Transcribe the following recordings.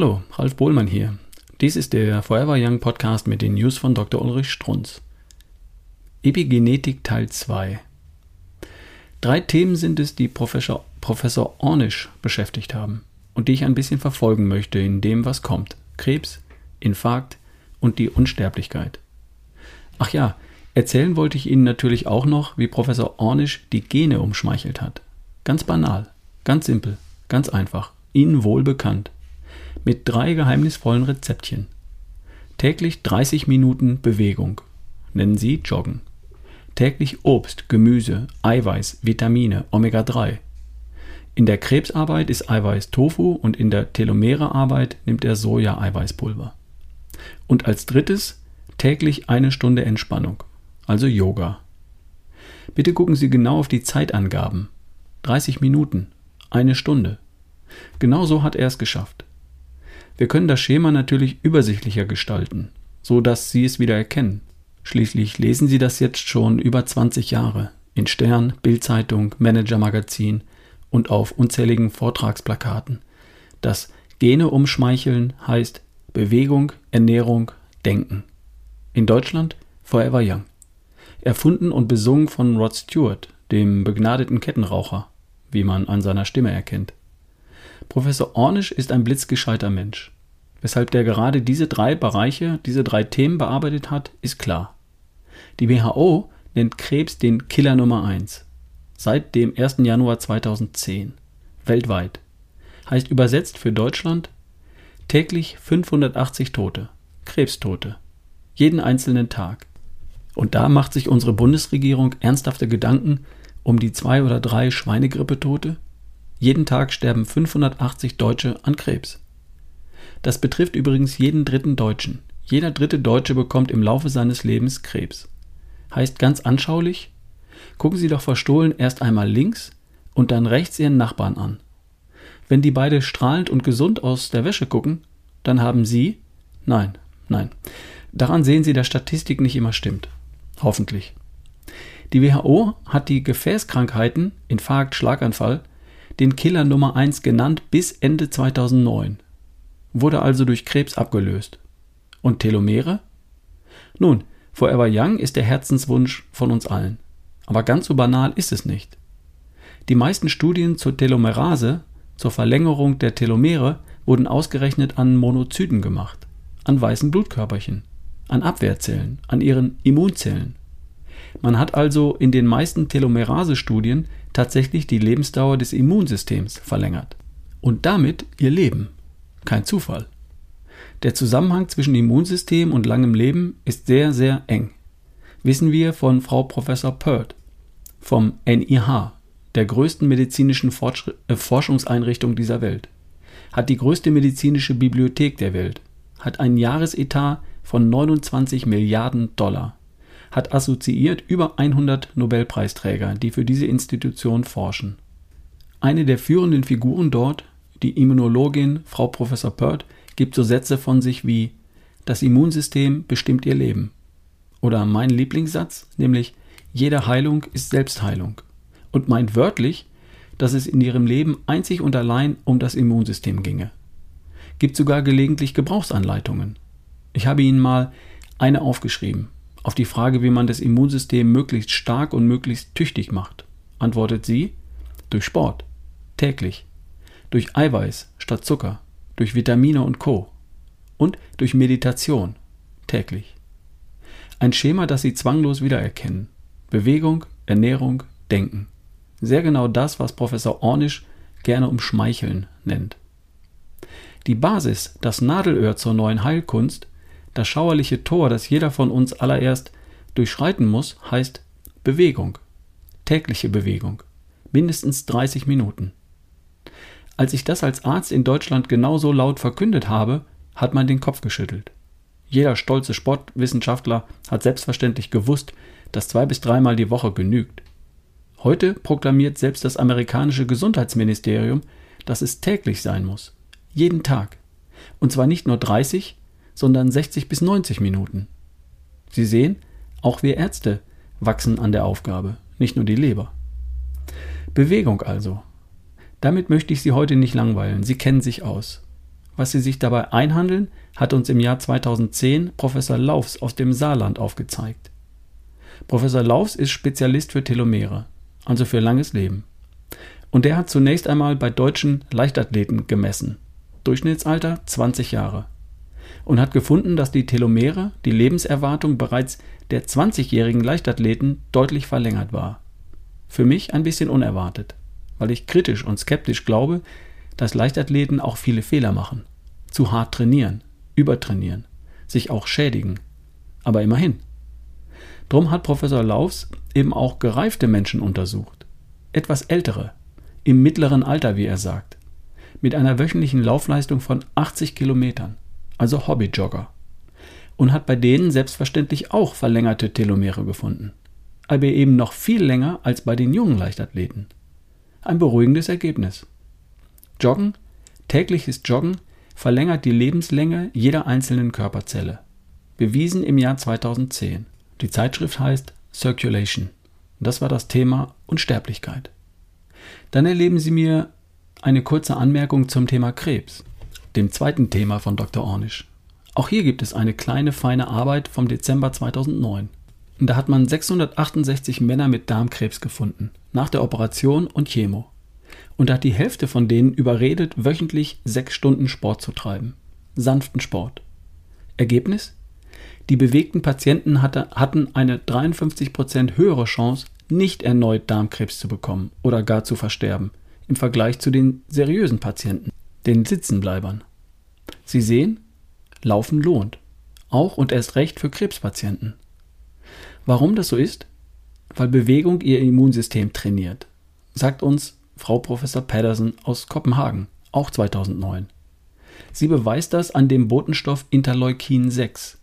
Hallo, Ralf Bohlmann hier. Dies ist der Forever Young Podcast mit den News von Dr. Ulrich Strunz. Epigenetik Teil 2. Drei Themen sind es, die Professor, Professor Ornisch beschäftigt haben und die ich ein bisschen verfolgen möchte in dem, was kommt. Krebs, Infarkt und die Unsterblichkeit. Ach ja, erzählen wollte ich Ihnen natürlich auch noch, wie Professor Ornisch die Gene umschmeichelt hat. Ganz banal, ganz simpel, ganz einfach, Ihnen wohl bekannt mit drei geheimnisvollen Rezeptchen. Täglich 30 Minuten Bewegung. Nennen Sie Joggen. Täglich Obst, Gemüse, Eiweiß, Vitamine, Omega-3. In der Krebsarbeit ist Eiweiß Tofu und in der Telomerearbeit nimmt er Soja-Eiweißpulver. Und als drittes täglich eine Stunde Entspannung, also Yoga. Bitte gucken Sie genau auf die Zeitangaben. 30 Minuten, eine Stunde. Genau so hat er es geschafft. Wir können das Schema natürlich übersichtlicher gestalten, so dass Sie es wieder erkennen. Schließlich lesen Sie das jetzt schon über 20 Jahre in Stern, Bildzeitung, Managermagazin und auf unzähligen Vortragsplakaten. Das Gene umschmeicheln heißt Bewegung, Ernährung, Denken. In Deutschland Forever Young. Erfunden und besungen von Rod Stewart, dem begnadeten Kettenraucher, wie man an seiner Stimme erkennt. Professor Ornisch ist ein blitzgescheiter Mensch. Weshalb der gerade diese drei Bereiche, diese drei Themen bearbeitet hat, ist klar. Die WHO nennt Krebs den Killer Nummer 1. Seit dem 1. Januar 2010. Weltweit. Heißt übersetzt für Deutschland täglich 580 Tote. Krebstote. Jeden einzelnen Tag. Und da macht sich unsere Bundesregierung ernsthafte Gedanken um die zwei oder drei Schweinegrippetote, jeden Tag sterben 580 Deutsche an Krebs. Das betrifft übrigens jeden dritten Deutschen. Jeder dritte Deutsche bekommt im Laufe seines Lebens Krebs. Heißt ganz anschaulich, gucken Sie doch verstohlen erst einmal links und dann rechts Ihren Nachbarn an. Wenn die beide strahlend und gesund aus der Wäsche gucken, dann haben Sie, nein, nein, daran sehen Sie, dass Statistik nicht immer stimmt. Hoffentlich. Die WHO hat die Gefäßkrankheiten, Infarkt, Schlaganfall, den Killer Nummer 1 genannt bis Ende 2009, wurde also durch Krebs abgelöst. Und Telomere? Nun, Forever Young ist der Herzenswunsch von uns allen. Aber ganz so banal ist es nicht. Die meisten Studien zur Telomerase, zur Verlängerung der Telomere, wurden ausgerechnet an Monozyten gemacht, an weißen Blutkörperchen, an Abwehrzellen, an ihren Immunzellen. Man hat also in den meisten Telomerase-Studien tatsächlich die Lebensdauer des Immunsystems verlängert. Und damit ihr Leben. Kein Zufall. Der Zusammenhang zwischen Immunsystem und langem Leben ist sehr, sehr eng. Wissen wir von Frau Professor Pert vom NIH, der größten medizinischen Fortschritt, äh, Forschungseinrichtung dieser Welt. Hat die größte medizinische Bibliothek der Welt. Hat einen Jahresetat von 29 Milliarden Dollar hat assoziiert über 100 Nobelpreisträger, die für diese Institution forschen. Eine der führenden Figuren dort, die Immunologin Frau Professor Pert, gibt so Sätze von sich wie Das Immunsystem bestimmt ihr Leben. Oder mein Lieblingssatz, nämlich Jede Heilung ist Selbstheilung. Und meint wörtlich, dass es in ihrem Leben einzig und allein um das Immunsystem ginge. Gibt sogar gelegentlich Gebrauchsanleitungen. Ich habe Ihnen mal eine aufgeschrieben. Auf die Frage, wie man das Immunsystem möglichst stark und möglichst tüchtig macht, antwortet sie durch Sport, täglich, durch Eiweiß statt Zucker, durch Vitamine und Co. und durch Meditation, täglich. Ein Schema, das Sie zwanglos wiedererkennen. Bewegung, Ernährung, Denken. Sehr genau das, was Professor Ornisch gerne umschmeicheln nennt. Die Basis, das Nadelöhr zur neuen Heilkunst, das schauerliche Tor, das jeder von uns allererst durchschreiten muss, heißt Bewegung. Tägliche Bewegung. Mindestens 30 Minuten. Als ich das als Arzt in Deutschland genauso laut verkündet habe, hat man den Kopf geschüttelt. Jeder stolze Sportwissenschaftler hat selbstverständlich gewusst, dass zwei bis dreimal die Woche genügt. Heute proklamiert selbst das amerikanische Gesundheitsministerium, dass es täglich sein muss. Jeden Tag. Und zwar nicht nur 30, sondern 60 bis 90 Minuten. Sie sehen, auch wir Ärzte wachsen an der Aufgabe, nicht nur die Leber. Bewegung also. Damit möchte ich Sie heute nicht langweilen, Sie kennen sich aus. Was sie sich dabei einhandeln, hat uns im Jahr 2010 Professor Laufs aus dem Saarland aufgezeigt. Professor Laufs ist Spezialist für Telomere, also für langes Leben. Und der hat zunächst einmal bei deutschen Leichtathleten gemessen. Durchschnittsalter 20 Jahre. Und hat gefunden, dass die Telomere, die Lebenserwartung bereits der 20-jährigen Leichtathleten deutlich verlängert war. Für mich ein bisschen unerwartet, weil ich kritisch und skeptisch glaube, dass Leichtathleten auch viele Fehler machen zu hart trainieren, übertrainieren, sich auch schädigen. Aber immerhin. Drum hat Professor Laufs eben auch gereifte Menschen untersucht. Etwas ältere, im mittleren Alter, wie er sagt, mit einer wöchentlichen Laufleistung von 80 Kilometern, also Hobbyjogger. Und hat bei denen selbstverständlich auch verlängerte Telomere gefunden. Aber eben noch viel länger als bei den jungen Leichtathleten. Ein beruhigendes Ergebnis. Joggen, tägliches Joggen verlängert die Lebenslänge jeder einzelnen Körperzelle. Bewiesen im Jahr 2010. Die Zeitschrift heißt Circulation. Das war das Thema Unsterblichkeit. Dann erleben Sie mir eine kurze Anmerkung zum Thema Krebs, dem zweiten Thema von Dr. Ornisch. Auch hier gibt es eine kleine feine Arbeit vom Dezember 2009. Und da hat man 668 Männer mit Darmkrebs gefunden, nach der Operation und Chemo und hat die Hälfte von denen überredet, wöchentlich sechs Stunden Sport zu treiben. Sanften Sport. Ergebnis? Die bewegten Patienten hatte, hatten eine 53% höhere Chance, nicht erneut Darmkrebs zu bekommen oder gar zu versterben, im Vergleich zu den seriösen Patienten, den Sitzenbleibern. Sie sehen, Laufen lohnt. Auch und erst recht für Krebspatienten. Warum das so ist? Weil Bewegung ihr Immunsystem trainiert, sagt uns Frau Professor Pedersen aus Kopenhagen, auch 2009. Sie beweist das an dem Botenstoff Interleukin 6,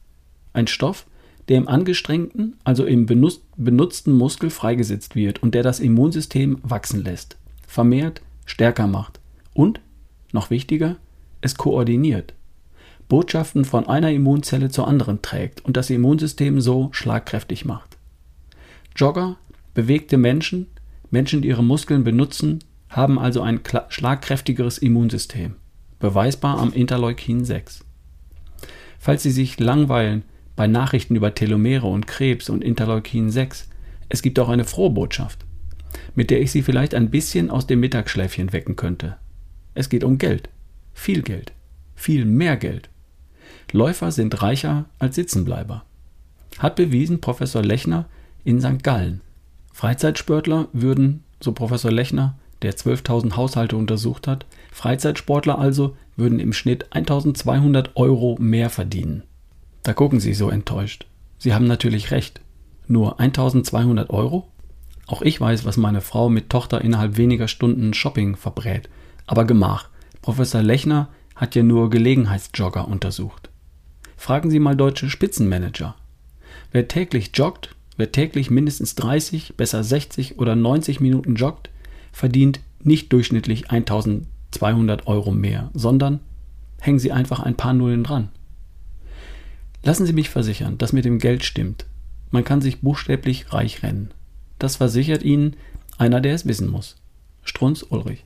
ein Stoff, der im angestrengten, also im benutzten Muskel freigesetzt wird und der das Immunsystem wachsen lässt, vermehrt, stärker macht und, noch wichtiger, es koordiniert, Botschaften von einer Immunzelle zur anderen trägt und das Immunsystem so schlagkräftig macht. Jogger, bewegte Menschen, Menschen, die ihre Muskeln benutzen, haben also ein schlagkräftigeres Immunsystem, beweisbar am Interleukin 6. Falls Sie sich langweilen bei Nachrichten über Telomere und Krebs und Interleukin 6, es gibt auch eine frohe Botschaft, mit der ich Sie vielleicht ein bisschen aus dem Mittagsschläfchen wecken könnte. Es geht um Geld, viel Geld, viel mehr Geld. Läufer sind reicher als Sitzenbleiber. Hat bewiesen Professor Lechner in St. Gallen. Freizeitsportler würden, so Professor Lechner, der 12.000 Haushalte untersucht hat, Freizeitsportler also würden im Schnitt 1.200 Euro mehr verdienen. Da gucken Sie so enttäuscht. Sie haben natürlich recht. Nur 1.200 Euro? Auch ich weiß, was meine Frau mit Tochter innerhalb weniger Stunden Shopping verbrät. Aber gemach. Professor Lechner hat ja nur Gelegenheitsjogger untersucht. Fragen Sie mal deutsche Spitzenmanager. Wer täglich joggt, wer täglich mindestens 30, besser 60 oder 90 Minuten joggt, verdient nicht durchschnittlich 1200 Euro mehr, sondern hängen Sie einfach ein paar Nullen dran. Lassen Sie mich versichern, dass mit dem Geld stimmt. Man kann sich buchstäblich reich rennen. Das versichert Ihnen einer, der es wissen muss. Strunz Ulrich.